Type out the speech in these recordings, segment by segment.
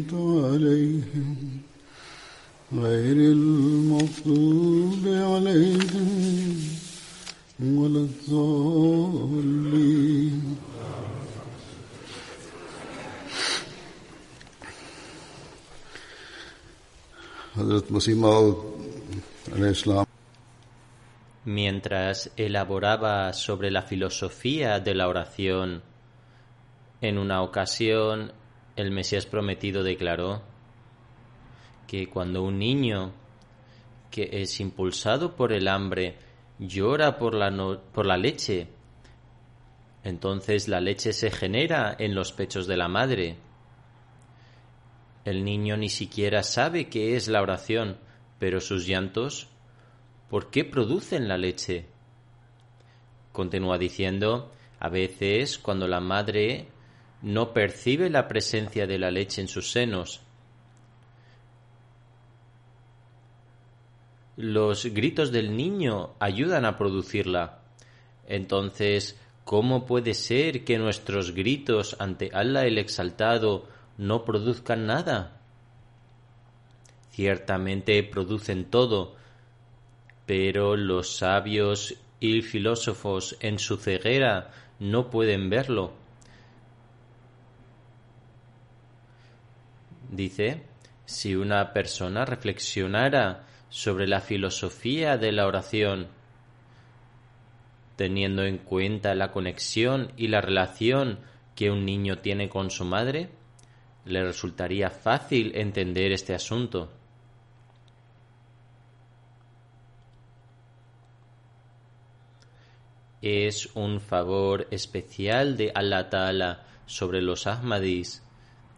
أنعمت عليهم غير المغضوب عليهم ولا الضالين حضرت مسیح موعود علیہ السلام Mientras elaboraba sobre la filosofía de la oración, en una ocasión el Mesías prometido declaró que cuando un niño que es impulsado por el hambre llora por la, por la leche, entonces la leche se genera en los pechos de la madre. El niño ni siquiera sabe qué es la oración, pero sus llantos ¿Por qué producen la leche? Continúa diciendo, a veces cuando la madre no percibe la presencia de la leche en sus senos, los gritos del niño ayudan a producirla. Entonces, ¿cómo puede ser que nuestros gritos ante Allah el Exaltado no produzcan nada? Ciertamente producen todo, pero los sabios y filósofos en su ceguera no pueden verlo. Dice, si una persona reflexionara sobre la filosofía de la oración, teniendo en cuenta la conexión y la relación que un niño tiene con su madre, le resultaría fácil entender este asunto. es un favor especial de Allah Ta'ala sobre los Ahmadis,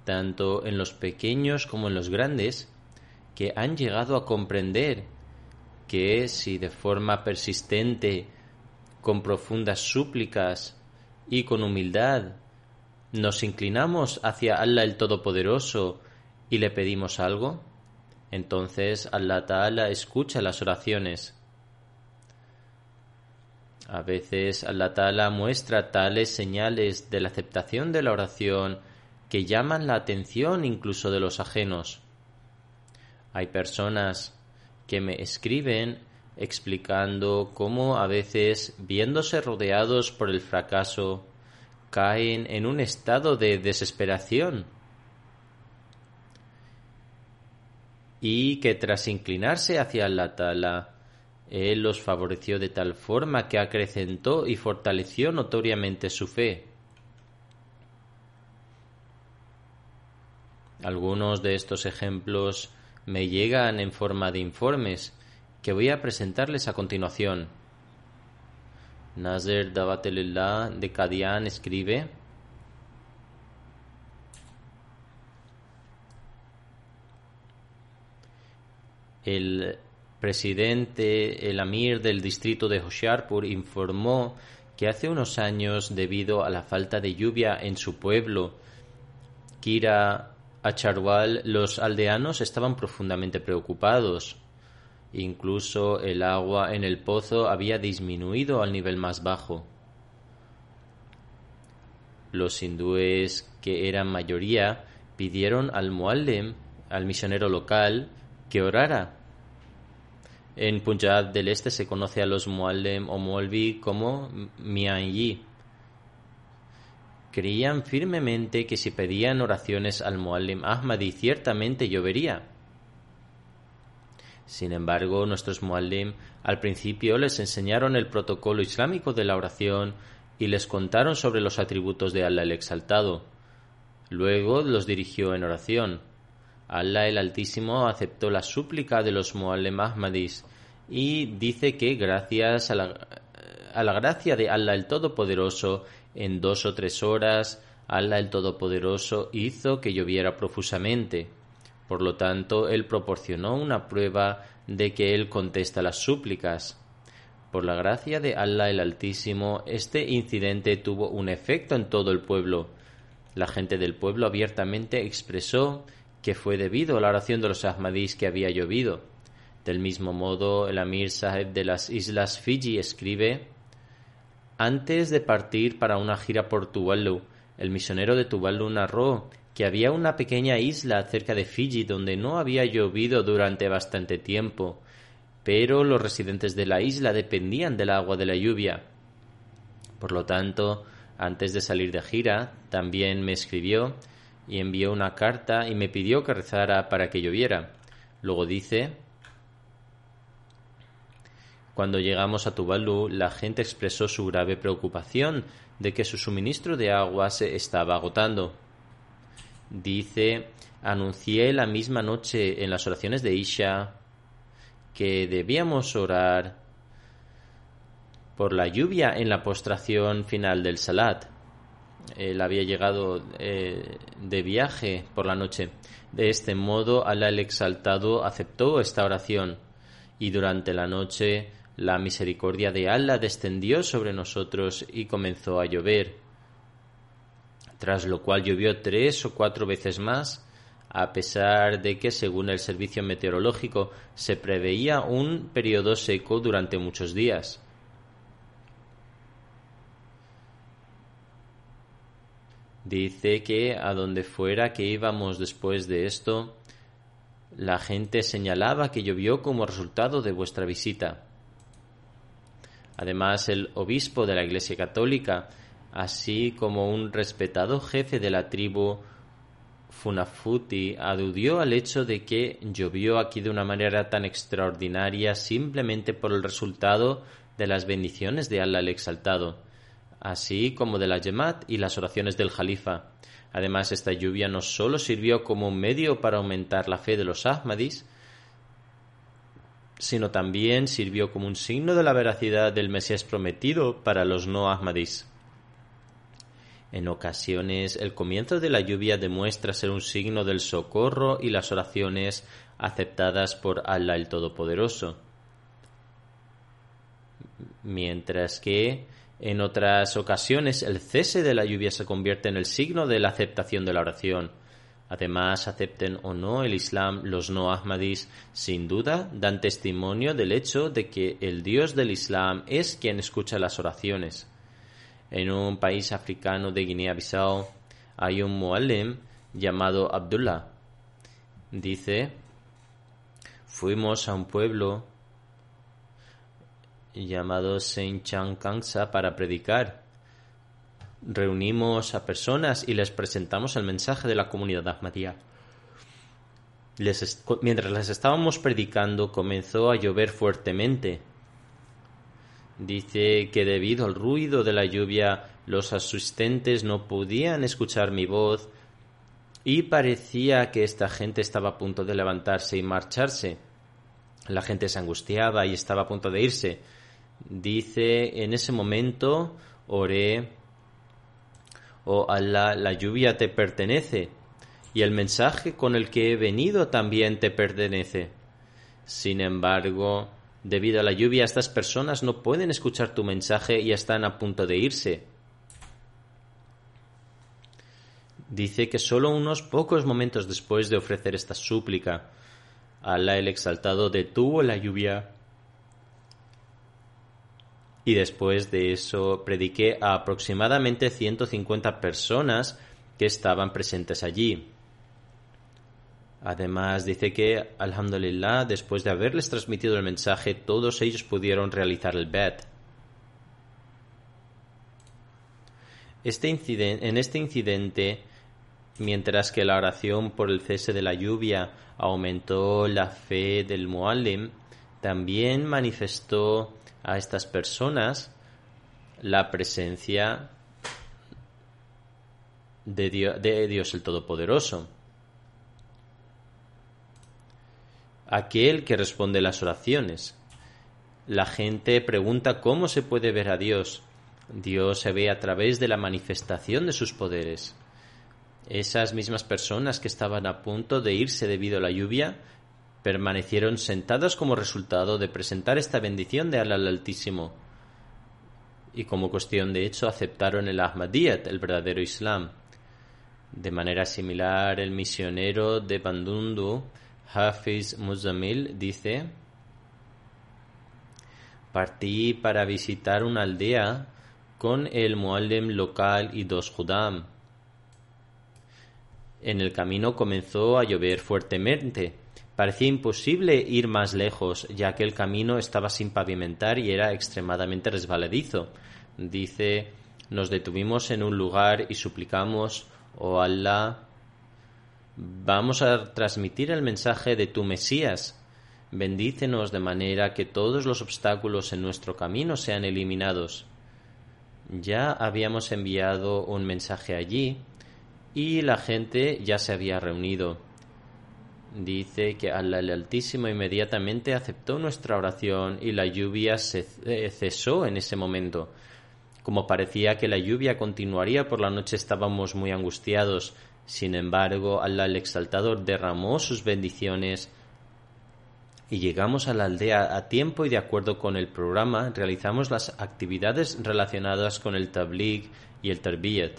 tanto en los pequeños como en los grandes, que han llegado a comprender que si de forma persistente, con profundas súplicas y con humildad, nos inclinamos hacia Allah el Todopoderoso y le pedimos algo, entonces Allah Ta'ala escucha las oraciones. A veces Allah Ta'ala muestra tales señales de la aceptación de la oración que llaman la atención incluso de los ajenos. Hay personas que me escriben explicando cómo a veces, viéndose rodeados por el fracaso, caen en un estado de desesperación y que tras inclinarse hacia Allah Ta'ala él los favoreció de tal forma que acrecentó y fortaleció notoriamente su fe. Algunos de estos ejemplos me llegan en forma de informes que voy a presentarles a continuación. Nazer Davatelillah de Kadian escribe El presidente, el amir del distrito de Hoshiarpur informó que hace unos años, debido a la falta de lluvia en su pueblo, Kira Acharwal, los aldeanos estaban profundamente preocupados. Incluso el agua en el pozo había disminuido al nivel más bajo. Los hindúes, que eran mayoría, pidieron al muallem, al misionero local, que orara. En Punjab del Este se conoce a los muallem o molvi como mianyi. Creían firmemente que si pedían oraciones al muallem Ahmadi ciertamente llovería. Sin embargo, nuestros muallim al principio les enseñaron el protocolo islámico de la oración y les contaron sobre los atributos de Allah el Exaltado. Luego los dirigió en oración. Allah el Altísimo aceptó la súplica de los Muallim Ahmadis y dice que gracias a la, a la gracia de Allah el Todopoderoso, en dos o tres horas, Allah el Todopoderoso hizo que lloviera profusamente. Por lo tanto, Él proporcionó una prueba de que Él contesta las súplicas. Por la gracia de Allah el Altísimo, este incidente tuvo un efecto en todo el pueblo. La gente del pueblo abiertamente expresó que fue debido a la oración de los Ahmadís que había llovido. Del mismo modo, el Amir Saheb de las Islas Fiji escribe Antes de partir para una gira por Tuvalu, el misionero de Tuvalu narró que había una pequeña isla cerca de Fiji donde no había llovido durante bastante tiempo pero los residentes de la isla dependían del agua de la lluvia. Por lo tanto, antes de salir de gira, también me escribió y envió una carta y me pidió que rezara para que lloviera. Luego dice, cuando llegamos a Tuvalu, la gente expresó su grave preocupación de que su suministro de agua se estaba agotando. Dice, anuncié la misma noche en las oraciones de Isha que debíamos orar por la lluvia en la postración final del Salat. Él había llegado eh, de viaje por la noche. De este modo, Alá el Exaltado aceptó esta oración y durante la noche la misericordia de Allah descendió sobre nosotros y comenzó a llover, tras lo cual llovió tres o cuatro veces más a pesar de que, según el servicio meteorológico, se preveía un periodo seco durante muchos días. Dice que a donde fuera que íbamos después de esto, la gente señalaba que llovió como resultado de vuestra visita. Además, el obispo de la Iglesia Católica, así como un respetado jefe de la tribu Funafuti aludió al hecho de que llovió aquí de una manera tan extraordinaria simplemente por el resultado de las bendiciones de Allah el Exaltado, así como de la Yemat y las oraciones del Jalifa. Además, esta lluvia no solo sirvió como un medio para aumentar la fe de los Ahmadis, sino también sirvió como un signo de la veracidad del Mesías prometido para los no Ahmadis. En ocasiones, el comienzo de la lluvia demuestra ser un signo del socorro y las oraciones aceptadas por Allah el Todopoderoso. Mientras que en otras ocasiones el cese de la lluvia se convierte en el signo de la aceptación de la oración. Además, acepten o no el Islam, los no Ahmadis sin duda dan testimonio del hecho de que el Dios del Islam es quien escucha las oraciones en un país africano de Guinea-Bissau hay un muallim llamado Abdullah. Dice, fuimos a un pueblo llamado Saint Kangsa para predicar. Reunimos a personas y les presentamos el mensaje de la comunidad Ahmadiyya. mientras les estábamos predicando comenzó a llover fuertemente Dice que debido al ruido de la lluvia los asistentes no podían escuchar mi voz y parecía que esta gente estaba a punto de levantarse y marcharse. La gente se angustiaba y estaba a punto de irse. Dice, en ese momento oré, oh Allah, la lluvia te pertenece y el mensaje con el que he venido también te pertenece. Sin embargo, Debido a la lluvia, estas personas no pueden escuchar tu mensaje y están a punto de irse. Dice que solo unos pocos momentos después de ofrecer esta súplica, Alá el Exaltado detuvo la lluvia y después de eso prediqué a aproximadamente 150 personas que estaban presentes allí. Además, dice que, alhamdulillah, después de haberles transmitido el mensaje, todos ellos pudieron realizar el bet. Este en este incidente, mientras que la oración por el cese de la lluvia aumentó la fe del Muallim, también manifestó a estas personas la presencia de Dios el Todopoderoso. aquel que responde las oraciones. La gente pregunta cómo se puede ver a Dios. Dios se ve a través de la manifestación de sus poderes. Esas mismas personas que estaban a punto de irse debido a la lluvia permanecieron sentadas como resultado de presentar esta bendición de Allah Altísimo. Y como cuestión de hecho aceptaron el Ahmadiyyat, el verdadero Islam. De manera similar, el misionero de Bandundu Hafiz Muzamil dice, partí para visitar una aldea con el muallim local y dos judam. En el camino comenzó a llover fuertemente. Parecía imposible ir más lejos, ya que el camino estaba sin pavimentar y era extremadamente resbaladizo. Dice, nos detuvimos en un lugar y suplicamos, oh Allah, Vamos a transmitir el mensaje de tu Mesías. Bendícenos de manera que todos los obstáculos en nuestro camino sean eliminados. Ya habíamos enviado un mensaje allí y la gente ya se había reunido. Dice que Allah el Altísimo inmediatamente aceptó nuestra oración y la lluvia se cesó en ese momento. Como parecía que la lluvia continuaría por la noche estábamos muy angustiados, sin embargo, Allah el Exaltador derramó sus bendiciones y llegamos a la aldea a tiempo y de acuerdo con el programa realizamos las actividades relacionadas con el tabligh y el tarbiyat.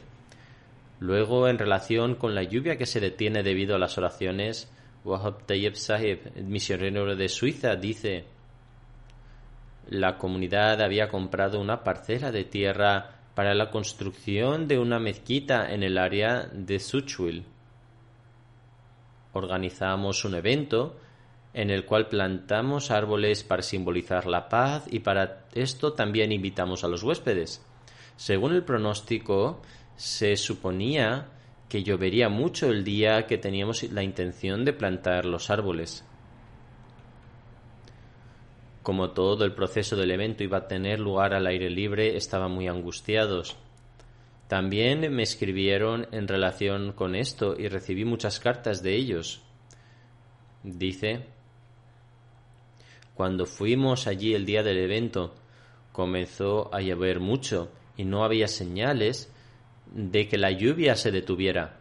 Luego, en relación con la lluvia que se detiene debido a las oraciones, Wahab Tayyib Sahib, el misionero de Suiza, dice la comunidad había comprado una parcela de tierra para la construcción de una mezquita en el área de Suchwil. Organizamos un evento en el cual plantamos árboles para simbolizar la paz y para esto también invitamos a los huéspedes. Según el pronóstico, se suponía que llovería mucho el día que teníamos la intención de plantar los árboles. Como todo el proceso del evento iba a tener lugar al aire libre, estaban muy angustiados. También me escribieron en relación con esto y recibí muchas cartas de ellos. Dice, cuando fuimos allí el día del evento, comenzó a llover mucho y no había señales de que la lluvia se detuviera.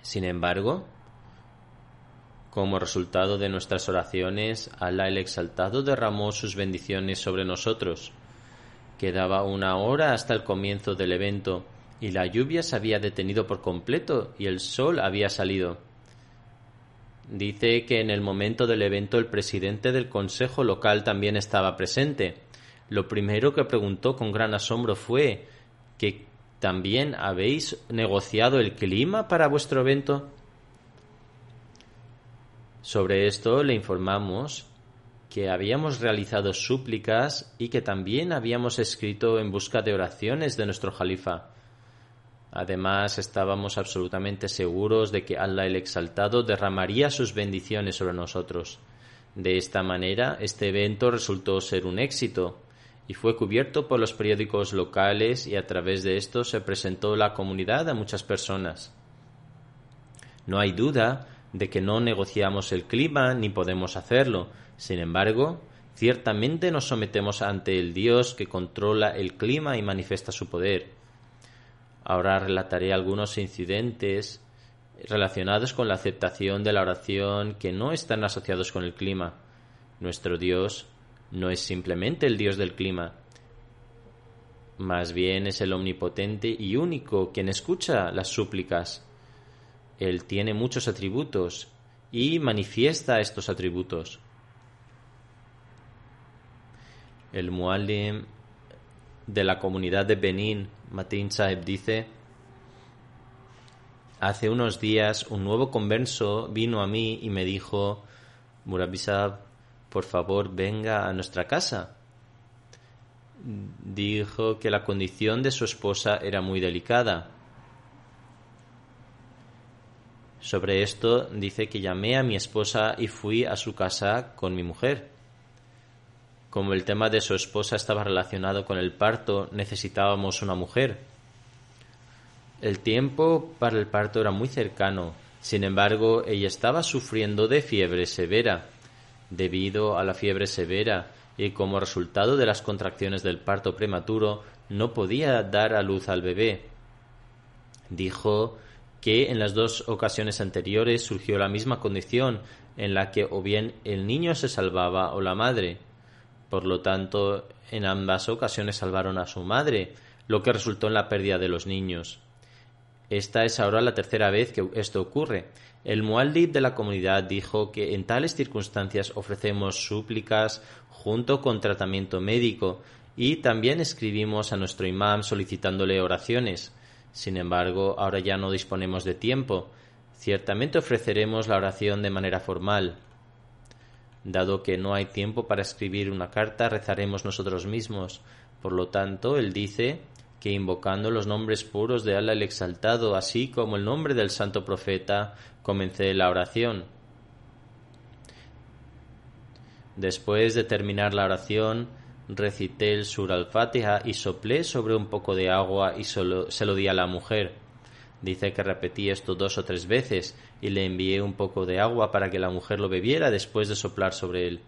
Sin embargo, como resultado de nuestras oraciones, Alá el Exaltado derramó sus bendiciones sobre nosotros. Quedaba una hora hasta el comienzo del evento, y la lluvia se había detenido por completo y el sol había salido. Dice que en el momento del evento el presidente del consejo local también estaba presente. Lo primero que preguntó con gran asombro fue que también habéis negociado el clima para vuestro evento. Sobre esto le informamos que habíamos realizado súplicas y que también habíamos escrito en busca de oraciones de nuestro Jalifa. Además, estábamos absolutamente seguros de que Allah el Exaltado derramaría sus bendiciones sobre nosotros. De esta manera, este evento resultó ser un éxito y fue cubierto por los periódicos locales y a través de esto se presentó la comunidad a muchas personas. No hay duda de que no negociamos el clima ni podemos hacerlo. Sin embargo, ciertamente nos sometemos ante el Dios que controla el clima y manifiesta su poder. Ahora relataré algunos incidentes relacionados con la aceptación de la oración que no están asociados con el clima. Nuestro Dios no es simplemente el Dios del clima, más bien es el omnipotente y único quien escucha las súplicas. Él tiene muchos atributos y manifiesta estos atributos. El muallim de la comunidad de Benin, Matin Sahib, dice Hace unos días un nuevo converso vino a mí y me dijo Murabisab, por favor venga a nuestra casa dijo que la condición de su esposa era muy delicada. Sobre esto dice que llamé a mi esposa y fui a su casa con mi mujer. Como el tema de su esposa estaba relacionado con el parto, necesitábamos una mujer. El tiempo para el parto era muy cercano, sin embargo, ella estaba sufriendo de fiebre severa. Debido a la fiebre severa, y como resultado de las contracciones del parto prematuro no podía dar a luz al bebé. Dijo que en las dos ocasiones anteriores surgió la misma condición en la que o bien el niño se salvaba o la madre. Por lo tanto, en ambas ocasiones salvaron a su madre, lo que resultó en la pérdida de los niños. Esta es ahora la tercera vez que esto ocurre. El mualdib de la comunidad dijo que en tales circunstancias ofrecemos súplicas junto con tratamiento médico y también escribimos a nuestro imam solicitándole oraciones. Sin embargo, ahora ya no disponemos de tiempo. Ciertamente ofreceremos la oración de manera formal. Dado que no hay tiempo para escribir una carta, rezaremos nosotros mismos. Por lo tanto, él dice que invocando los nombres puros de Allah el Exaltado, así como el nombre del santo profeta, comencé la oración. Después de terminar la oración, recité el sur al-Fatiha y soplé sobre un poco de agua y solo, se lo di a la mujer. Dice que repetí esto dos o tres veces y le envié un poco de agua para que la mujer lo bebiera después de soplar sobre él.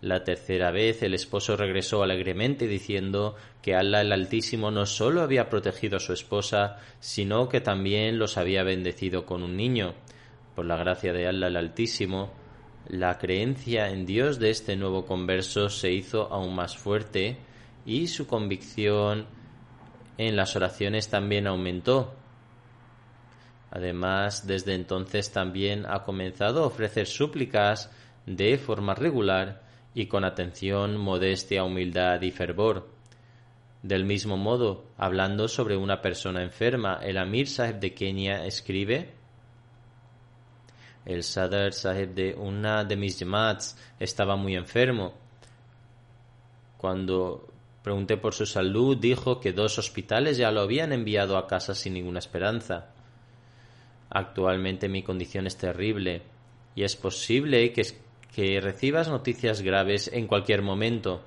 La tercera vez el esposo regresó alegremente diciendo que Allah el Altísimo no sólo había protegido a su esposa, sino que también los había bendecido con un niño. Por la gracia de Allah el Altísimo, la creencia en Dios de este nuevo converso se hizo aún más fuerte y su convicción en las oraciones también aumentó. Además, desde entonces también ha comenzado a ofrecer súplicas de forma regular y con atención, modestia, humildad y fervor. Del mismo modo, hablando sobre una persona enferma, el Amir Sahib de Kenia escribe el Sadr Sahib de una de mis Jamaats estaba muy enfermo. Cuando pregunté por su salud, dijo que dos hospitales ya lo habían enviado a casa sin ninguna esperanza. Actualmente mi condición es terrible y es posible que, que recibas noticias graves en cualquier momento.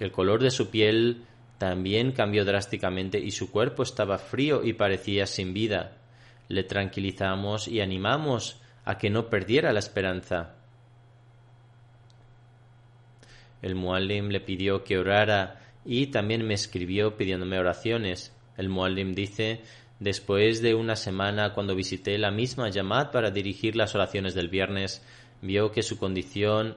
El color de su piel también cambió drásticamente y su cuerpo estaba frío y parecía sin vida le tranquilizamos y animamos a que no perdiera la esperanza. El Muallim le pidió que orara y también me escribió pidiéndome oraciones. El Muallim dice, después de una semana cuando visité la misma Yamad para dirigir las oraciones del viernes, vio que su condición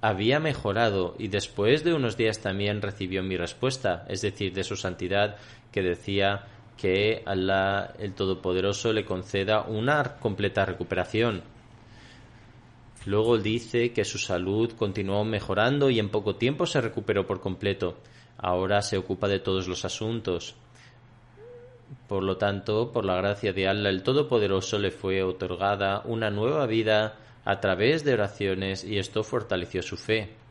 había mejorado y después de unos días también recibió mi respuesta, es decir, de su santidad, que decía que Allah el Todopoderoso le conceda una completa recuperación. Luego dice que su salud continuó mejorando y en poco tiempo se recuperó por completo. Ahora se ocupa de todos los asuntos. Por lo tanto, por la gracia de Allah el Todopoderoso le fue otorgada una nueva vida a través de oraciones y esto fortaleció su fe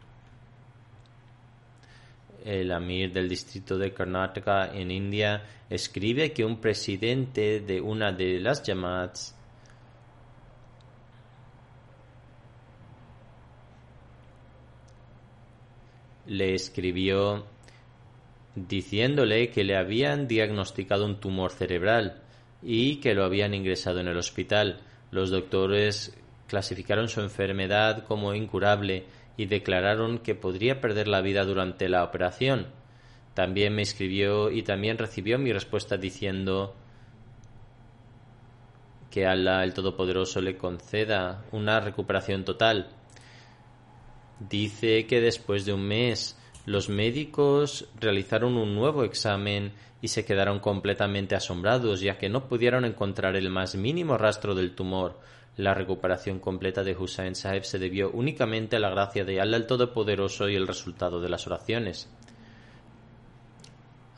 el Amir del distrito de Karnataka en India, escribe que un presidente de una de las Jamats le escribió diciéndole que le habían diagnosticado un tumor cerebral y que lo habían ingresado en el hospital. Los doctores clasificaron su enfermedad como incurable y declararon que podría perder la vida durante la operación. También me escribió y también recibió mi respuesta diciendo que Allah el Todopoderoso le conceda una recuperación total. Dice que después de un mes los médicos realizaron un nuevo examen y se quedaron completamente asombrados ya que no pudieron encontrar el más mínimo rastro del tumor. La recuperación completa de Hussein Sahib se debió únicamente a la gracia de Allah el Todopoderoso y el resultado de las oraciones.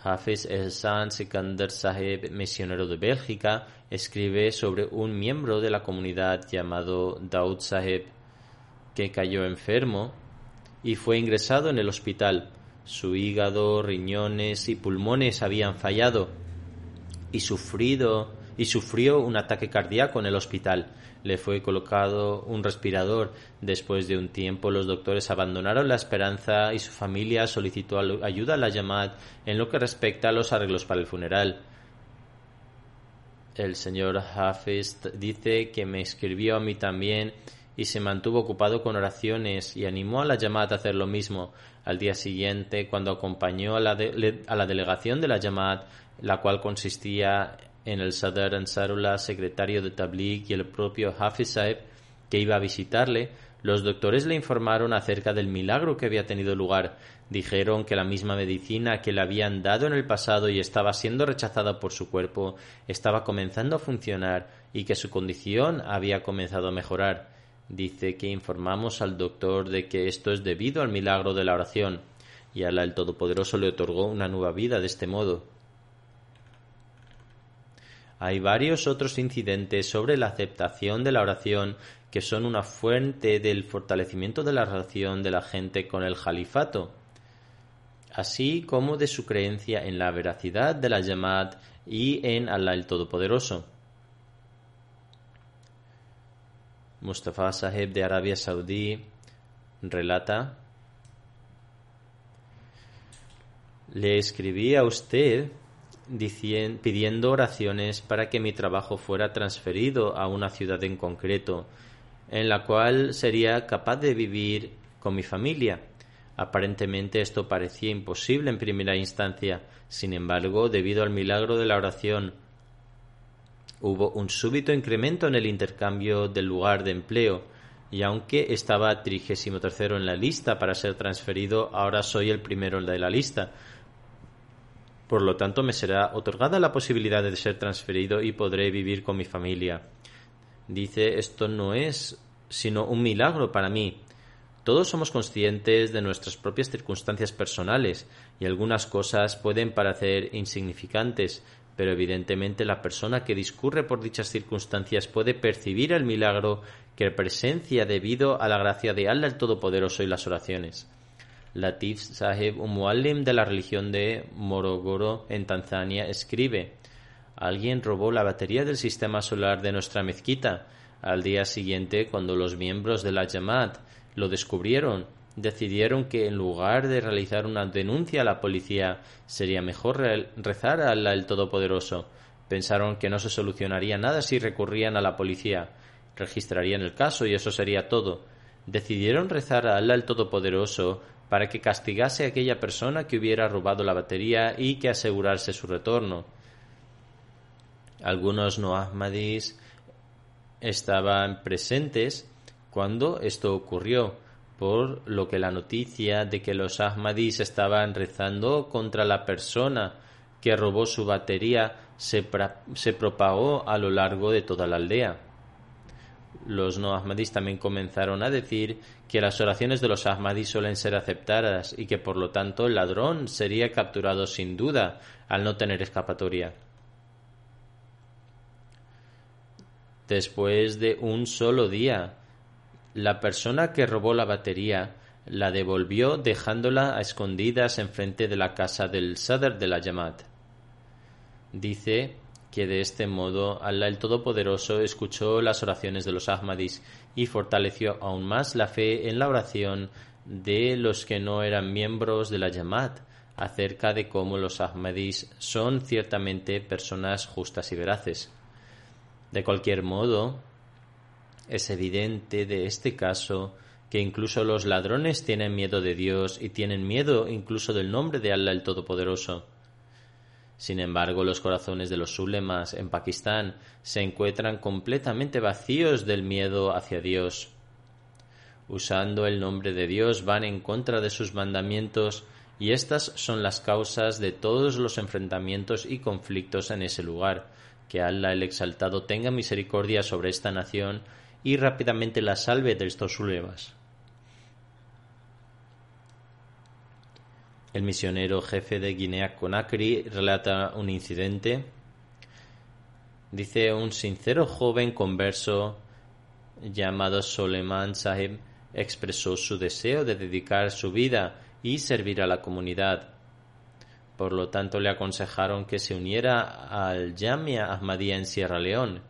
Hafiz Ehsan Sikandar Sahib, misionero de Bélgica, escribe sobre un miembro de la comunidad llamado Daud Sahib que cayó enfermo y fue ingresado en el hospital. Su hígado, riñones y pulmones habían fallado y sufrido y sufrió un ataque cardíaco en el hospital. Le fue colocado un respirador. Después de un tiempo, los doctores abandonaron la esperanza y su familia solicitó ayuda a la llamada en lo que respecta a los arreglos para el funeral. El señor Hafiz dice que me escribió a mí también y se mantuvo ocupado con oraciones y animó a la llamada a hacer lo mismo. Al día siguiente, cuando acompañó a la, a la delegación de la llamada, la cual consistía en el Sadr Ansarullah, secretario de Tabligh y el propio Hafiz que iba a visitarle, los doctores le informaron acerca del milagro que había tenido lugar. Dijeron que la misma medicina que le habían dado en el pasado y estaba siendo rechazada por su cuerpo estaba comenzando a funcionar y que su condición había comenzado a mejorar. Dice que informamos al doctor de que esto es debido al milagro de la oración, y Allah el Todopoderoso le otorgó una nueva vida de este modo. Hay varios otros incidentes sobre la aceptación de la oración que son una fuente del fortalecimiento de la relación de la gente con el califato, así como de su creencia en la veracidad de la llamad y en Allah el Todopoderoso. Mustafa Sahib de Arabia Saudí relata Le escribí a usted pidiendo oraciones para que mi trabajo fuera transferido a una ciudad en concreto, en la cual sería capaz de vivir con mi familia. Aparentemente esto parecía imposible en primera instancia, sin embargo, debido al milagro de la oración, hubo un súbito incremento en el intercambio del lugar de empleo, y aunque estaba trigésimo tercero en la lista para ser transferido, ahora soy el primero de la lista, por lo tanto, me será otorgada la posibilidad de ser transferido y podré vivir con mi familia. Dice, esto no es sino un milagro para mí. Todos somos conscientes de nuestras propias circunstancias personales y algunas cosas pueden parecer insignificantes, pero evidentemente la persona que discurre por dichas circunstancias puede percibir el milagro que presencia debido a la gracia de Allah el Todopoderoso y las oraciones. Latif Sahib, un muallim de la religión de Morogoro en Tanzania, escribe Alguien robó la batería del sistema solar de nuestra mezquita. Al día siguiente, cuando los miembros de la Jamaat lo descubrieron, decidieron que en lugar de realizar una denuncia a la policía, sería mejor rezar a Allah el Todopoderoso. Pensaron que no se solucionaría nada si recurrían a la policía. Registrarían el caso y eso sería todo. Decidieron rezar a Allah el Todopoderoso para que castigase a aquella persona que hubiera robado la batería y que asegurase su retorno. Algunos no ahmadis estaban presentes cuando esto ocurrió, por lo que la noticia de que los ahmadis estaban rezando contra la persona que robó su batería se, se propagó a lo largo de toda la aldea. Los no ahmadis también comenzaron a decir que las oraciones de los ahmadis suelen ser aceptadas y que por lo tanto el ladrón sería capturado sin duda al no tener escapatoria. Después de un solo día, la persona que robó la batería la devolvió dejándola a escondidas enfrente de la casa del Sadr de la Yamat. Dice que de este modo Allah el Todopoderoso escuchó las oraciones de los Ahmadis y fortaleció aún más la fe en la oración de los que no eran miembros de la Yamat acerca de cómo los Ahmadis son ciertamente personas justas y veraces. De cualquier modo, es evidente de este caso que incluso los ladrones tienen miedo de Dios y tienen miedo incluso del nombre de Allah el Todopoderoso. Sin embargo, los corazones de los sulemas en Pakistán se encuentran completamente vacíos del miedo hacia Dios. Usando el nombre de Dios van en contra de sus mandamientos y estas son las causas de todos los enfrentamientos y conflictos en ese lugar. Que Allah el Exaltado tenga misericordia sobre esta nación y rápidamente la salve de estos sulemas. El misionero jefe de Guinea Conakry relata un incidente. Dice un sincero joven converso llamado Soleiman Sahib expresó su deseo de dedicar su vida y servir a la comunidad. Por lo tanto, le aconsejaron que se uniera al Jamia Ahmadiyya en Sierra León.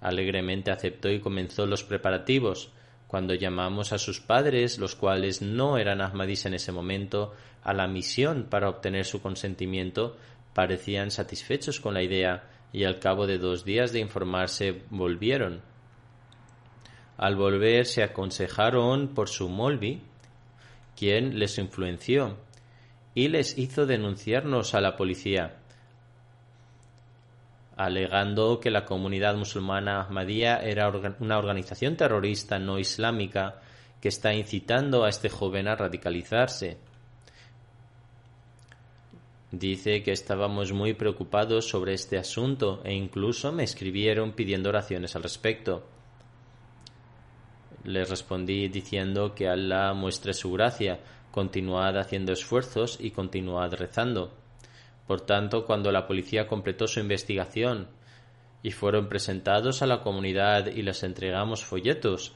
Alegremente aceptó y comenzó los preparativos. Cuando llamamos a sus padres, los cuales no eran Ahmadis en ese momento, a la misión para obtener su consentimiento, parecían satisfechos con la idea y al cabo de dos días de informarse volvieron. Al volver se aconsejaron por su molvi, quien les influenció y les hizo denunciarnos a la policía, alegando que la comunidad musulmana Ahmadía era una organización terrorista no islámica que está incitando a este joven a radicalizarse. Dice que estábamos muy preocupados sobre este asunto e incluso me escribieron pidiendo oraciones al respecto. Les respondí diciendo que Allah muestre su gracia, continuad haciendo esfuerzos y continuad rezando. Por tanto, cuando la policía completó su investigación y fueron presentados a la comunidad y les entregamos folletos,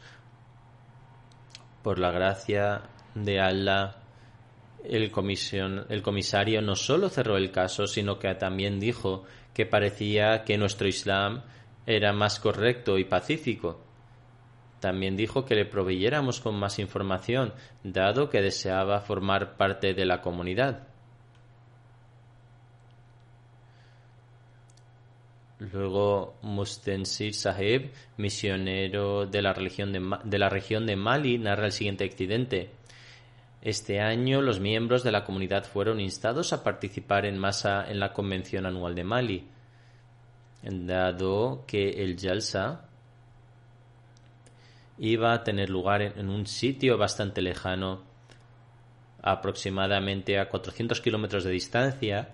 por la gracia de Allah, el, el comisario no solo cerró el caso, sino que también dijo que parecía que nuestro Islam era más correcto y pacífico. También dijo que le proveyéramos con más información, dado que deseaba formar parte de la comunidad. Luego Mustensir Sahib, misionero de la, religión de, región de Mali, narra el siguiente accidente. Este año los miembros de la comunidad fueron instados a participar en masa en la convención anual de Mali, dado que el Jalsa iba a tener lugar en un sitio bastante lejano, aproximadamente a 400 kilómetros de distancia.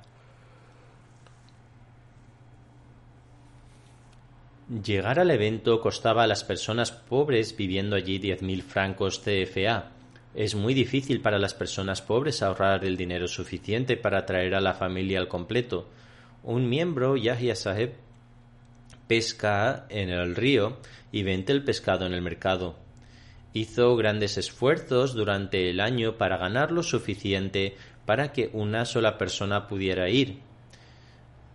Llegar al evento costaba a las personas pobres viviendo allí 10.000 francos CFA, es muy difícil para las personas pobres ahorrar el dinero suficiente para traer a la familia al completo. Un miembro, Yahya Saheb, pesca en el río y vende el pescado en el mercado. Hizo grandes esfuerzos durante el año para ganar lo suficiente para que una sola persona pudiera ir.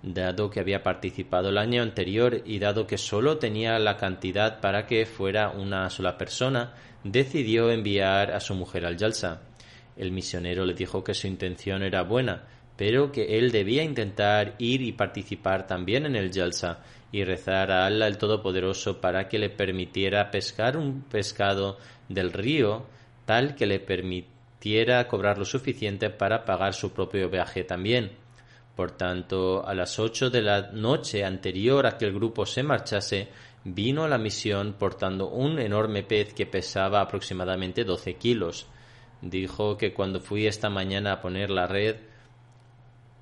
Dado que había participado el año anterior y dado que solo tenía la cantidad para que fuera una sola persona, decidió enviar a su mujer al Yalsa. El misionero le dijo que su intención era buena, pero que él debía intentar ir y participar también en el Yalsa y rezar a Allah el Todopoderoso para que le permitiera pescar un pescado del río tal que le permitiera cobrar lo suficiente para pagar su propio viaje también. Por tanto, a las ocho de la noche anterior a que el grupo se marchase, vino a la misión portando un enorme pez que pesaba aproximadamente doce kilos. Dijo que cuando fui esta mañana a poner la red,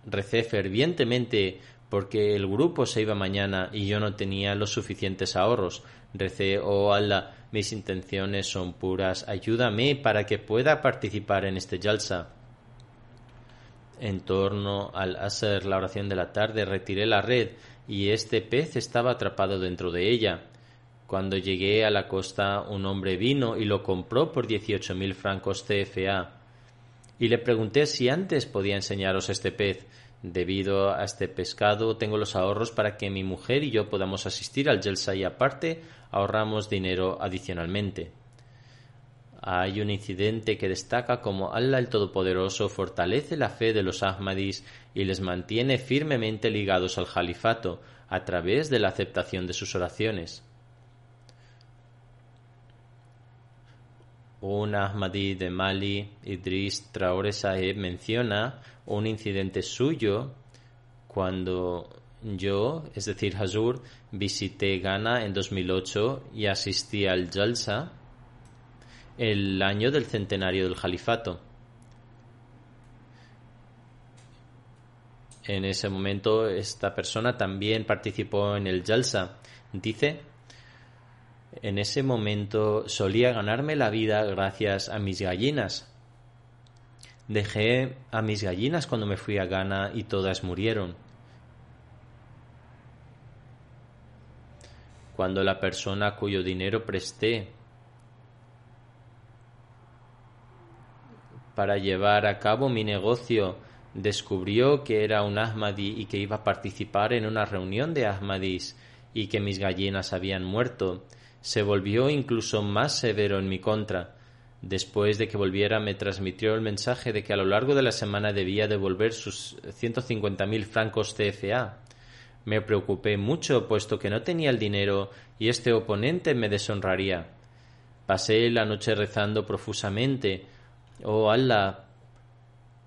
recé fervientemente porque el grupo se iba mañana y yo no tenía los suficientes ahorros. Recé, oh Allah, mis intenciones son puras, ayúdame para que pueda participar en este yalsa. En torno al hacer la oración de la tarde retiré la red y este pez estaba atrapado dentro de ella. Cuando llegué a la costa, un hombre vino y lo compró por dieciocho mil francos CFA. Y le pregunté si antes podía enseñaros este pez. Debido a este pescado tengo los ahorros para que mi mujer y yo podamos asistir al Jelsa aparte ahorramos dinero adicionalmente. Hay un incidente que destaca como Allah el Todopoderoso fortalece la fe de los Ahmadis y les mantiene firmemente ligados al califato a través de la aceptación de sus oraciones. Un Ahmadi de Mali, Idris Traore Saheb, menciona un incidente suyo cuando yo, es decir, Hazur, visité Ghana en 2008 y asistí al Jalsa el año del centenario del califato. En ese momento esta persona también participó en el Jalsa. Dice, en ese momento solía ganarme la vida gracias a mis gallinas. Dejé a mis gallinas cuando me fui a Ghana y todas murieron. Cuando la persona cuyo dinero presté para llevar a cabo mi negocio descubrió que era un Ahmadi y que iba a participar en una reunión de Ahmadis y que mis gallinas habían muerto, se volvió incluso más severo en mi contra. Después de que volviera me transmitió el mensaje de que a lo largo de la semana debía devolver sus mil francos CFA. Me preocupé mucho, puesto que no tenía el dinero y este oponente me deshonraría. Pasé la noche rezando profusamente. Oh Allah,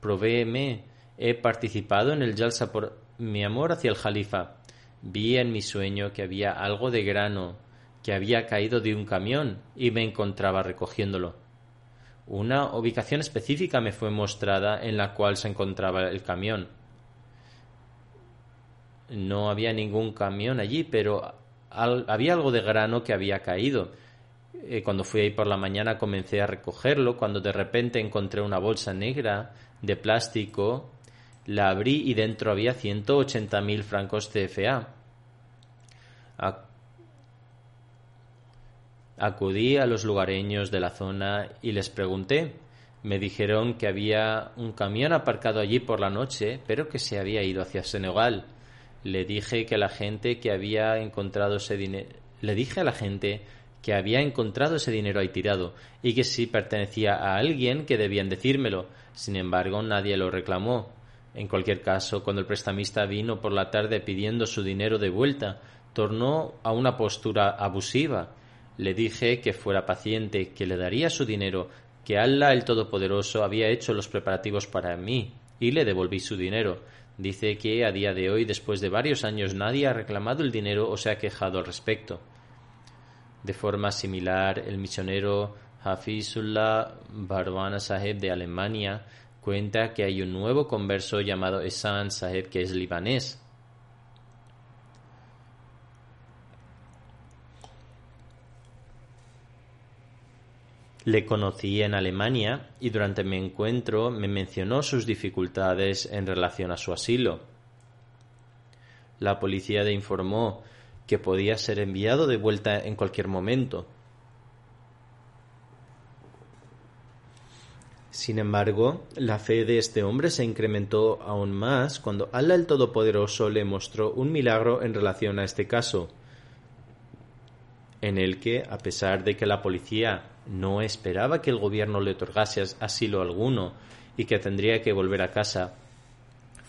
provéeme. He participado en el Jalsa por mi amor hacia el Jalifa. Vi en mi sueño que había algo de grano que había caído de un camión y me encontraba recogiéndolo. Una ubicación específica me fue mostrada en la cual se encontraba el camión no había ningún camión allí, pero había algo de grano que había caído. Eh, cuando fui ahí por la mañana comencé a recogerlo, cuando de repente encontré una bolsa negra de plástico, la abrí y dentro había 180.000 francos CFA. Acudí a los lugareños de la zona y les pregunté. Me dijeron que había un camión aparcado allí por la noche, pero que se había ido hacia Senegal le dije que la gente que había encontrado ese dinero le dije a la gente que había encontrado ese dinero ahí tirado y que si pertenecía a alguien que debían decírmelo. Sin embargo, nadie lo reclamó. En cualquier caso, cuando el prestamista vino por la tarde pidiendo su dinero de vuelta, tornó a una postura abusiva. Le dije que fuera paciente, que le daría su dinero, que Allah el Todopoderoso había hecho los preparativos para mí, y le devolví su dinero. Dice que a día de hoy, después de varios años, nadie ha reclamado el dinero o se ha quejado al respecto. De forma similar, el misionero Hafizullah Barwana Saheb de Alemania cuenta que hay un nuevo converso llamado Esan Saheb que es libanés. Le conocí en Alemania y durante mi encuentro me mencionó sus dificultades en relación a su asilo. La policía le informó que podía ser enviado de vuelta en cualquier momento. Sin embargo, la fe de este hombre se incrementó aún más cuando Allah el Todopoderoso le mostró un milagro en relación a este caso, en el que, a pesar de que la policía no esperaba que el gobierno le otorgase asilo alguno y que tendría que volver a casa.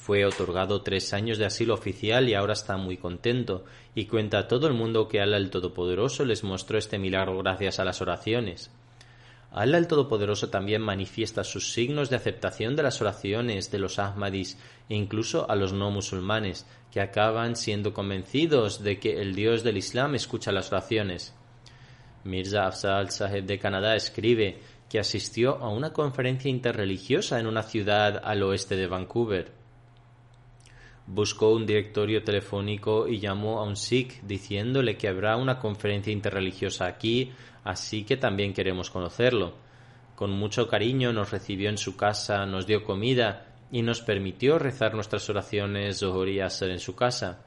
Fue otorgado tres años de asilo oficial y ahora está muy contento y cuenta a todo el mundo que Allah el Todopoderoso les mostró este milagro gracias a las oraciones. Allah el Todopoderoso también manifiesta sus signos de aceptación de las oraciones de los Ahmadis e incluso a los no musulmanes, que acaban siendo convencidos de que el Dios del Islam escucha las oraciones. Mirza Afzal Saheb de Canadá escribe que asistió a una conferencia interreligiosa en una ciudad al oeste de Vancouver. Buscó un directorio telefónico y llamó a un Sikh diciéndole que habrá una conferencia interreligiosa aquí, así que también queremos conocerlo. Con mucho cariño nos recibió en su casa, nos dio comida y nos permitió rezar nuestras oraciones Zohor y en su casa.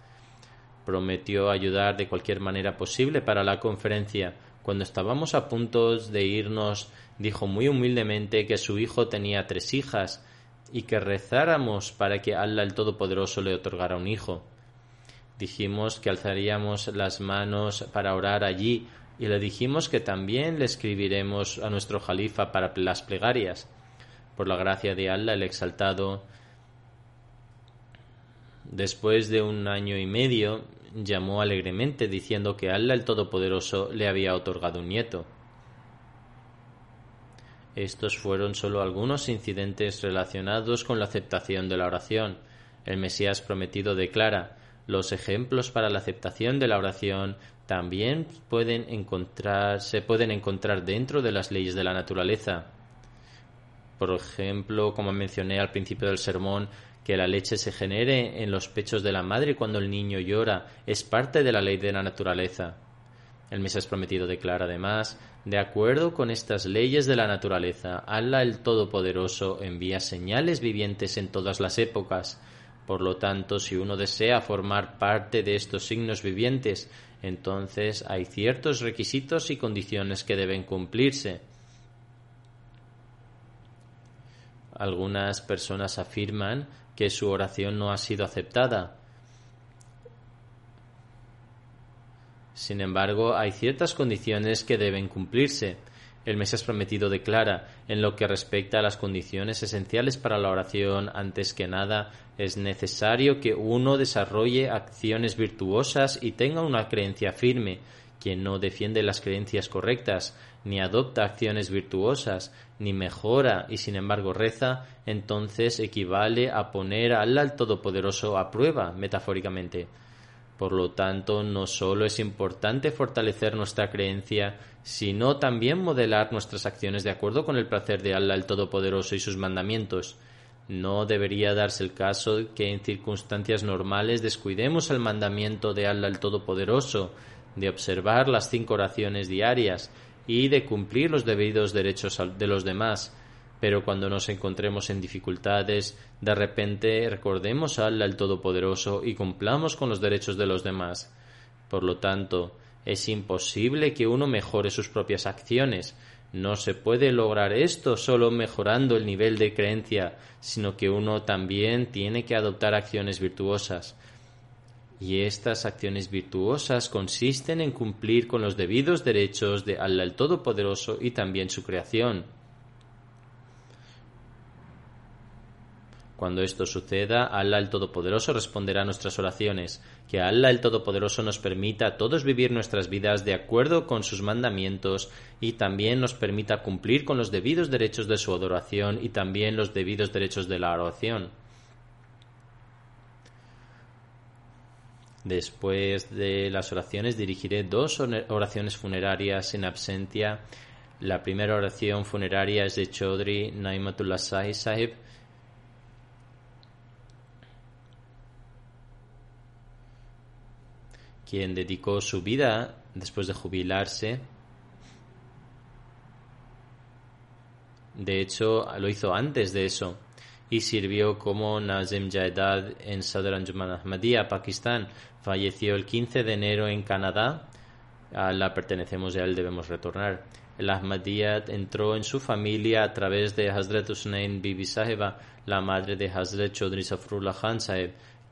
Prometió ayudar de cualquier manera posible para la conferencia, cuando estábamos a punto de irnos, dijo muy humildemente que su hijo tenía tres hijas y que rezáramos para que Allah el Todopoderoso le otorgara un hijo. Dijimos que alzaríamos las manos para orar allí y le dijimos que también le escribiremos a nuestro jalifa para las plegarias. Por la gracia de Allah el exaltado, después de un año y medio, llamó alegremente diciendo que Allah el Todopoderoso le había otorgado un nieto. Estos fueron solo algunos incidentes relacionados con la aceptación de la oración. El Mesías prometido declara, los ejemplos para la aceptación de la oración también pueden encontrar, se pueden encontrar dentro de las leyes de la naturaleza. Por ejemplo, como mencioné al principio del sermón, que la leche se genere en los pechos de la madre cuando el niño llora es parte de la ley de la naturaleza. El Mesías prometido declara además, de acuerdo con estas leyes de la naturaleza, Allah el Todopoderoso envía señales vivientes en todas las épocas. Por lo tanto, si uno desea formar parte de estos signos vivientes, entonces hay ciertos requisitos y condiciones que deben cumplirse. Algunas personas afirman que su oración no ha sido aceptada. Sin embargo, hay ciertas condiciones que deben cumplirse. El Mesías prometido declara, en lo que respecta a las condiciones esenciales para la oración, antes que nada, es necesario que uno desarrolle acciones virtuosas y tenga una creencia firme. Quien no defiende las creencias correctas, ni adopta acciones virtuosas, ni mejora y sin embargo reza, entonces equivale a poner al Todopoderoso a prueba, metafóricamente. Por lo tanto, no solo es importante fortalecer nuestra creencia, sino también modelar nuestras acciones de acuerdo con el placer de Allah el Todopoderoso y sus mandamientos. No debería darse el caso que en circunstancias normales descuidemos el mandamiento de Allah el Todopoderoso, de observar las cinco oraciones diarias y de cumplir los debidos derechos de los demás, pero cuando nos encontremos en dificultades, de repente recordemos a Allah el Todopoderoso y cumplamos con los derechos de los demás. Por lo tanto, es imposible que uno mejore sus propias acciones. No se puede lograr esto solo mejorando el nivel de creencia, sino que uno también tiene que adoptar acciones virtuosas. Y estas acciones virtuosas consisten en cumplir con los debidos derechos de Allah el Todopoderoso y también su creación. Cuando esto suceda, Allah el Todopoderoso responderá a nuestras oraciones. Que Allah el Todopoderoso nos permita a todos vivir nuestras vidas de acuerdo con sus mandamientos y también nos permita cumplir con los debidos derechos de su adoración y también los debidos derechos de la oración. Después de las oraciones dirigiré dos oraciones funerarias en absentia. La primera oración funeraria es de Chaudhry Naimatullah Sahib quien dedicó su vida después de jubilarse. De hecho, lo hizo antes de eso y sirvió como Nazim Jaedad en Sadr Anjuman Ahmadiyya, Pakistán. Falleció el 15 de enero en Canadá. A la pertenecemos y a él debemos retornar. El Ahmadiyya entró en su familia a través de Hazrat Husnain Bibi Saheba, la madre de Hazrat Chaudhry Safrullah Khan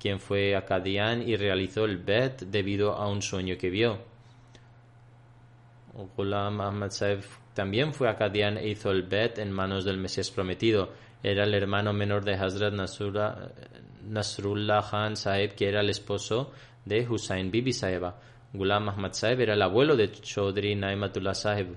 quien fue a y realizó el Bet debido a un sueño que vio. Ghulam Ahmad Saeb también fue a e hizo el Bet en manos del Mesías prometido. Era el hermano menor de Hazrat Nasrullah Khan Saeb, que era el esposo de Hussain Bibi Saeba. Ghulam Ahmad Saeb era el abuelo de Chaudhry Naimatullah Sahib.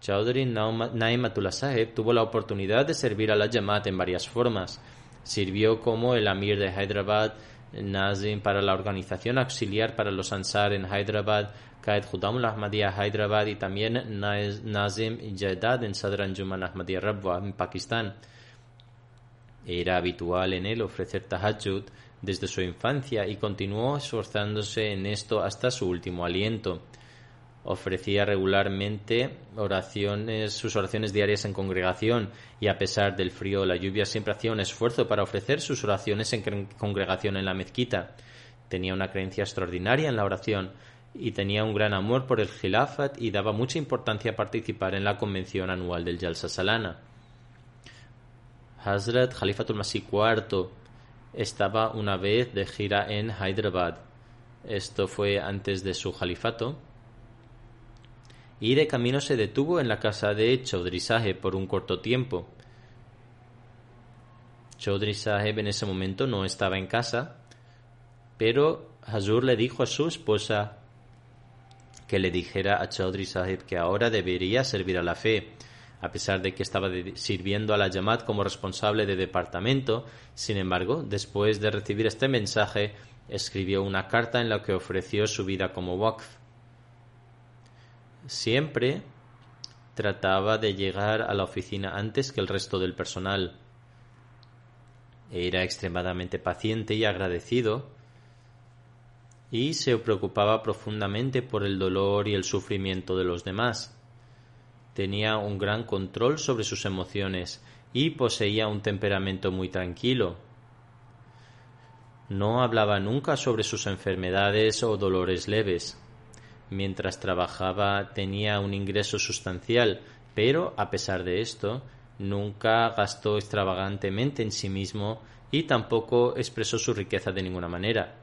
Chaudhry Naimatullah Sahib tuvo la oportunidad de servir a la Jamaat en varias formas. Sirvió como el Amir de Hyderabad, Nazim para la organización auxiliar para los Ansar en Hyderabad, Qaed Khudamul Ahmadiyya Hyderabad y también Nazim Jaidad en Sadr Anjuman Ahmadiyya Rabwa en Pakistán. Era habitual en él ofrecer tahajjud desde su infancia y continuó esforzándose en esto hasta su último aliento ofrecía regularmente oraciones, sus oraciones diarias en congregación y a pesar del frío o la lluvia siempre hacía un esfuerzo para ofrecer sus oraciones en congregación en la mezquita. Tenía una creencia extraordinaria en la oración y tenía un gran amor por el Khilafat y daba mucha importancia a participar en la convención anual del Jalsa Salana. Hazrat Khalifatul Masih IV estaba una vez de gira en Hyderabad. Esto fue antes de su califato y de camino se detuvo en la casa de Chaudhry por un corto tiempo. Chaudhry en ese momento no estaba en casa, pero Hazur le dijo a su esposa que le dijera a Chaudhry Saheb que ahora debería servir a la fe. a pesar de que estaba sirviendo a la Yamat como responsable de departamento. Sin embargo, después de recibir este mensaje, escribió una carta en la que ofreció su vida como Waqf. Siempre trataba de llegar a la oficina antes que el resto del personal. Era extremadamente paciente y agradecido y se preocupaba profundamente por el dolor y el sufrimiento de los demás. Tenía un gran control sobre sus emociones y poseía un temperamento muy tranquilo. No hablaba nunca sobre sus enfermedades o dolores leves. Mientras trabajaba tenía un ingreso sustancial, pero a pesar de esto, nunca gastó extravagantemente en sí mismo y tampoco expresó su riqueza de ninguna manera.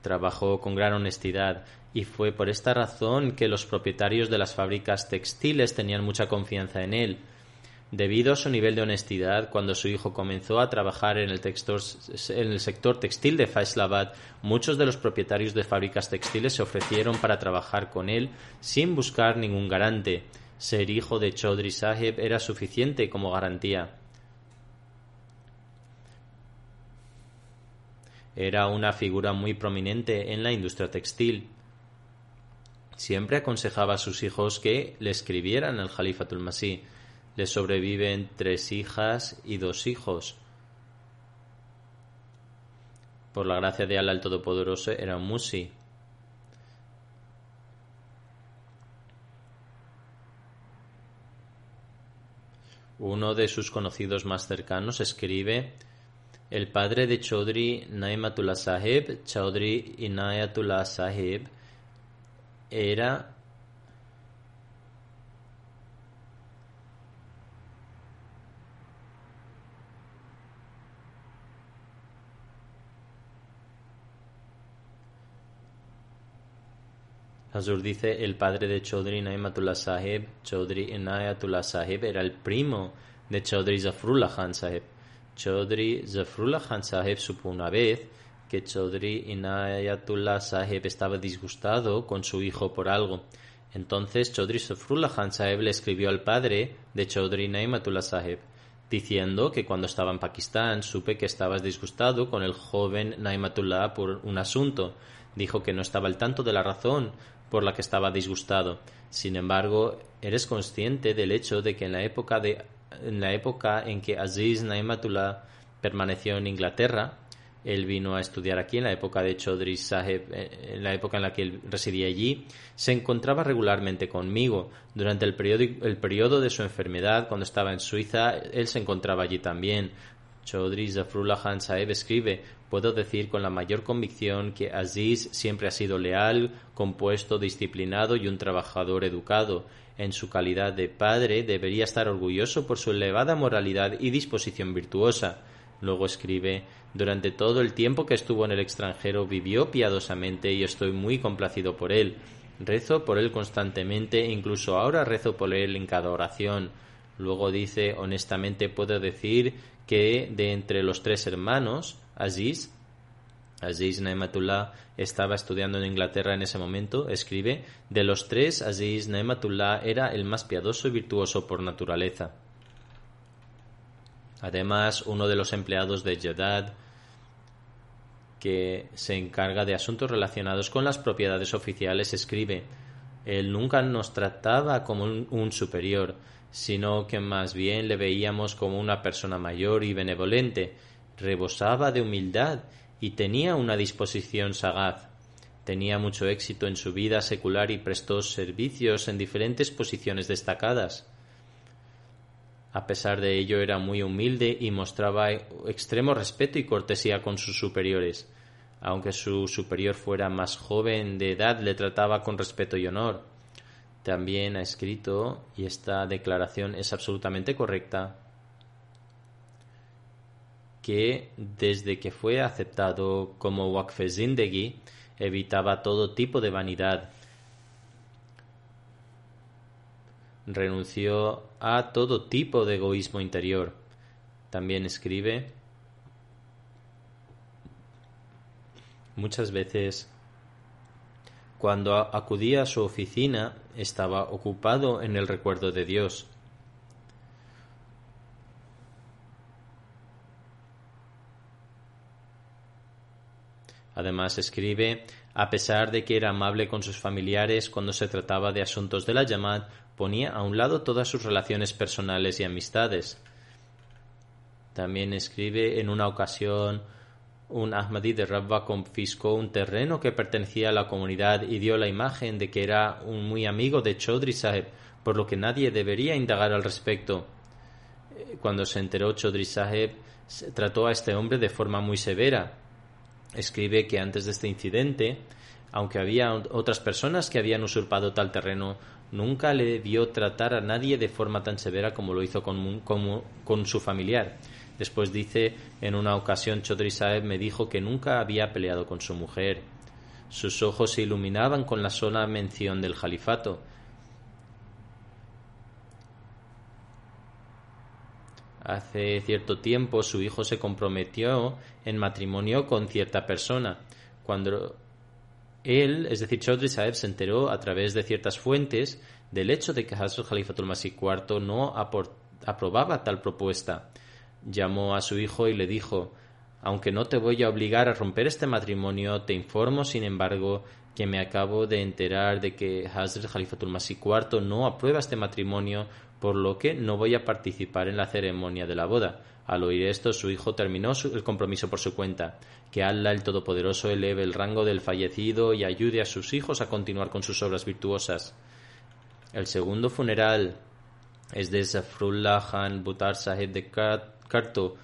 Trabajó con gran honestidad y fue por esta razón que los propietarios de las fábricas textiles tenían mucha confianza en él. Debido a su nivel de honestidad, cuando su hijo comenzó a trabajar en el, sector textil de Faisalabad, muchos de los propietarios de fábricas textiles se ofrecieron para trabajar con él sin buscar ningún garante. Ser hijo de Chaudhry Saheb era suficiente como garantía. Era una figura muy prominente en la industria textil. Siempre aconsejaba a sus hijos que le escribieran al Jalifatul Masih. Le sobreviven tres hijas y dos hijos. Por la gracia de Allah el Todopoderoso era un musi. Uno de sus conocidos más cercanos escribe el padre de Chaudhry Naimatullah Sahib, Chaudhry Inayatullah Sahib, era Hazur dice el padre de Chaudhry Naimatullah Sahib, Chaudhry Inayatullah Sahib, era el primo de Chaudhry Zafrullah Khan Sahib. Chaudhry Zafrullah Khan Sahib supo una vez que Chaudhry Inayatullah Sahib estaba disgustado con su hijo por algo. Entonces Chaudhry Zafrullah Khan Sahib le escribió al padre de Chaudhry Naimatullah Sahib diciendo que cuando estaba en Pakistán supe que estabas disgustado con el joven Naimatullah por un asunto. Dijo que no estaba al tanto de la razón por la que estaba disgustado. Sin embargo, eres consciente del hecho de que en la época de en la época en que Aziz Naimatullah permaneció en Inglaterra, él vino a estudiar aquí en la época de Chaudhry Saheb, eh, en la época en la que él residía allí, se encontraba regularmente conmigo. Durante el periodo, el periodo de su enfermedad, cuando estaba en Suiza, él se encontraba allí también. Chaudhry Zafrullah Khan Saheb escribe, puedo decir con la mayor convicción que Aziz siempre ha sido leal, compuesto, disciplinado y un trabajador educado en su calidad de padre, debería estar orgulloso por su elevada moralidad y disposición virtuosa. Luego escribe Durante todo el tiempo que estuvo en el extranjero vivió piadosamente y estoy muy complacido por él. Rezo por él constantemente incluso ahora rezo por él en cada oración. Luego dice honestamente puedo decir que de entre los tres hermanos, Aziz, Aziz Naimatullah estaba estudiando en Inglaterra en ese momento, escribe, de los tres, Aziz Naimatullah era el más piadoso y virtuoso por naturaleza. Además, uno de los empleados de Jedad, que se encarga de asuntos relacionados con las propiedades oficiales, escribe, él nunca nos trataba como un, un superior, sino que más bien le veíamos como una persona mayor y benevolente, rebosaba de humildad y tenía una disposición sagaz. Tenía mucho éxito en su vida secular y prestó servicios en diferentes posiciones destacadas. A pesar de ello era muy humilde y mostraba extremo respeto y cortesía con sus superiores. Aunque su superior fuera más joven de edad, le trataba con respeto y honor. También ha escrito, y esta declaración es absolutamente correcta, que desde que fue aceptado como Wakfe Zindegi evitaba todo tipo de vanidad. Renunció a todo tipo de egoísmo interior. También escribe Muchas veces Cuando acudía a su oficina, estaba ocupado en el recuerdo de Dios. Además escribe, a pesar de que era amable con sus familiares cuando se trataba de asuntos de la llamada, ponía a un lado todas sus relaciones personales y amistades. También escribe en una ocasión un Ahmadi de Rabba confiscó un terreno que pertenecía a la comunidad y dio la imagen de que era un muy amigo de Chaudhry Saheb, por lo que nadie debería indagar al respecto. Eh, cuando se enteró Chaudhry Saheb, trató a este hombre de forma muy severa. Escribe que antes de este incidente, aunque había otras personas que habían usurpado tal terreno, nunca le vio tratar a nadie de forma tan severa como lo hizo con su familiar. Después dice, en una ocasión Chodri Saeb me dijo que nunca había peleado con su mujer. Sus ojos se iluminaban con la sola mención del califato. Hace cierto tiempo su hijo se comprometió en matrimonio con cierta persona. Cuando él, es decir, Chaudhry Saeb, se enteró a través de ciertas fuentes del hecho de que Hazrat Khalifatul Masih IV no aprobaba tal propuesta llamó a su hijo y le dijo Aunque no te voy a obligar a romper este matrimonio, te informo, sin embargo, que me acabo de enterar de que Hazrat Khalifatul Masih IV no aprueba este matrimonio, por lo que no voy a participar en la ceremonia de la boda. Al oír esto, su hijo terminó el compromiso por su cuenta. Que Allah el Todopoderoso eleve el rango del fallecido y ayude a sus hijos a continuar con sus obras virtuosas. El segundo funeral es de Zafrullah Khan Butar Karto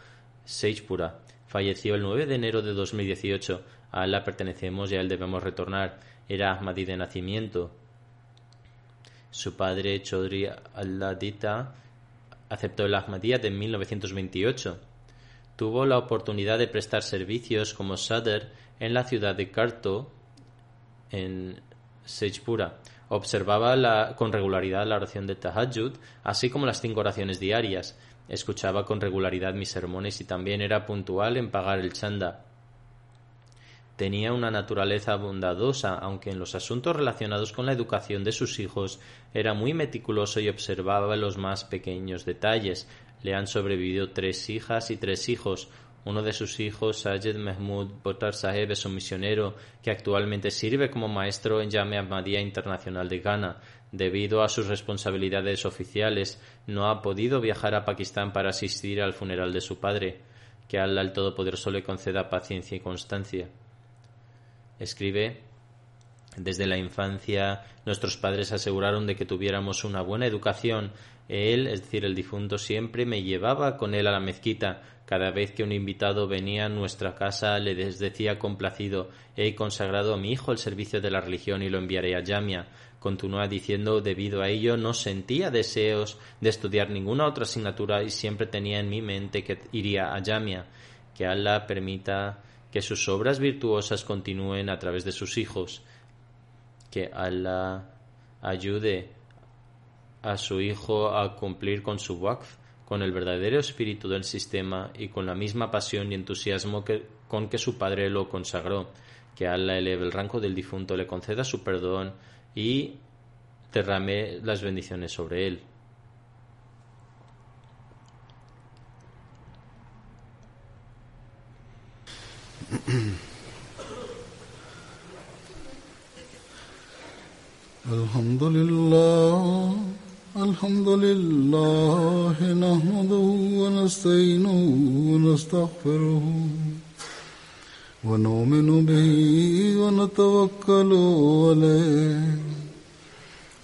Seichpura falleció el 9 de enero de 2018. A Allah pertenecemos y a él debemos retornar. Era Ahmadi de nacimiento. Su padre, Chaudhry Alladita, aceptó el Ahmadiyya en 1928. Tuvo la oportunidad de prestar servicios como Sadr en la ciudad de Karto, en Seichpura. Observaba con regularidad la oración de Tahajjud, así como las cinco oraciones diarias. Escuchaba con regularidad mis sermones y también era puntual en pagar el chanda. Tenía una naturaleza bondadosa, aunque en los asuntos relacionados con la educación de sus hijos era muy meticuloso y observaba los más pequeños detalles. Le han sobrevivido tres hijas y tres hijos. Uno de sus hijos, Sayed Mahmoud Botar Saheb, es un misionero que actualmente sirve como maestro en Yame Ahmadiyya Internacional de Ghana. Debido a sus responsabilidades oficiales, no ha podido viajar a Pakistán para asistir al funeral de su padre. Que Allah el Todopoderoso le conceda paciencia y constancia. Escribe desde la infancia nuestros padres aseguraron de que tuviéramos una buena educación. Él, es decir, el difunto, siempre me llevaba con él a la mezquita. Cada vez que un invitado venía a nuestra casa le decía complacido he consagrado a mi hijo el servicio de la religión y lo enviaré a Yamia. Continúa diciendo debido a ello no sentía deseos de estudiar ninguna otra asignatura y siempre tenía en mi mente que iría a Yamia. Que Allah permita que sus obras virtuosas continúen a través de sus hijos. Que Allah ayude a su hijo a cumplir con su waqf, con el verdadero espíritu del sistema y con la misma pasión y entusiasmo que, con que su padre lo consagró. Que Allah eleve el rango del difunto, le conceda su perdón y derrame las bendiciones sobre él. الحمد لله الحمد لله نحمده ونستعينه ونستغفره ونؤمن به ونتوكل عليه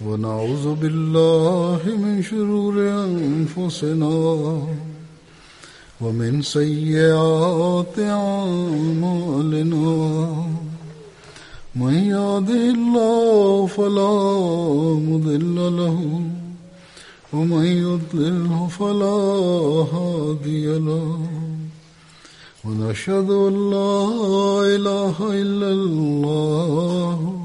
ونعوذ بالله من شرور أنفسنا ومن سيئات أعمالنا. من يهده الله فلا مضل له ومن يضلله فلا هادي له. ونشهد أن لا إله إلا الله.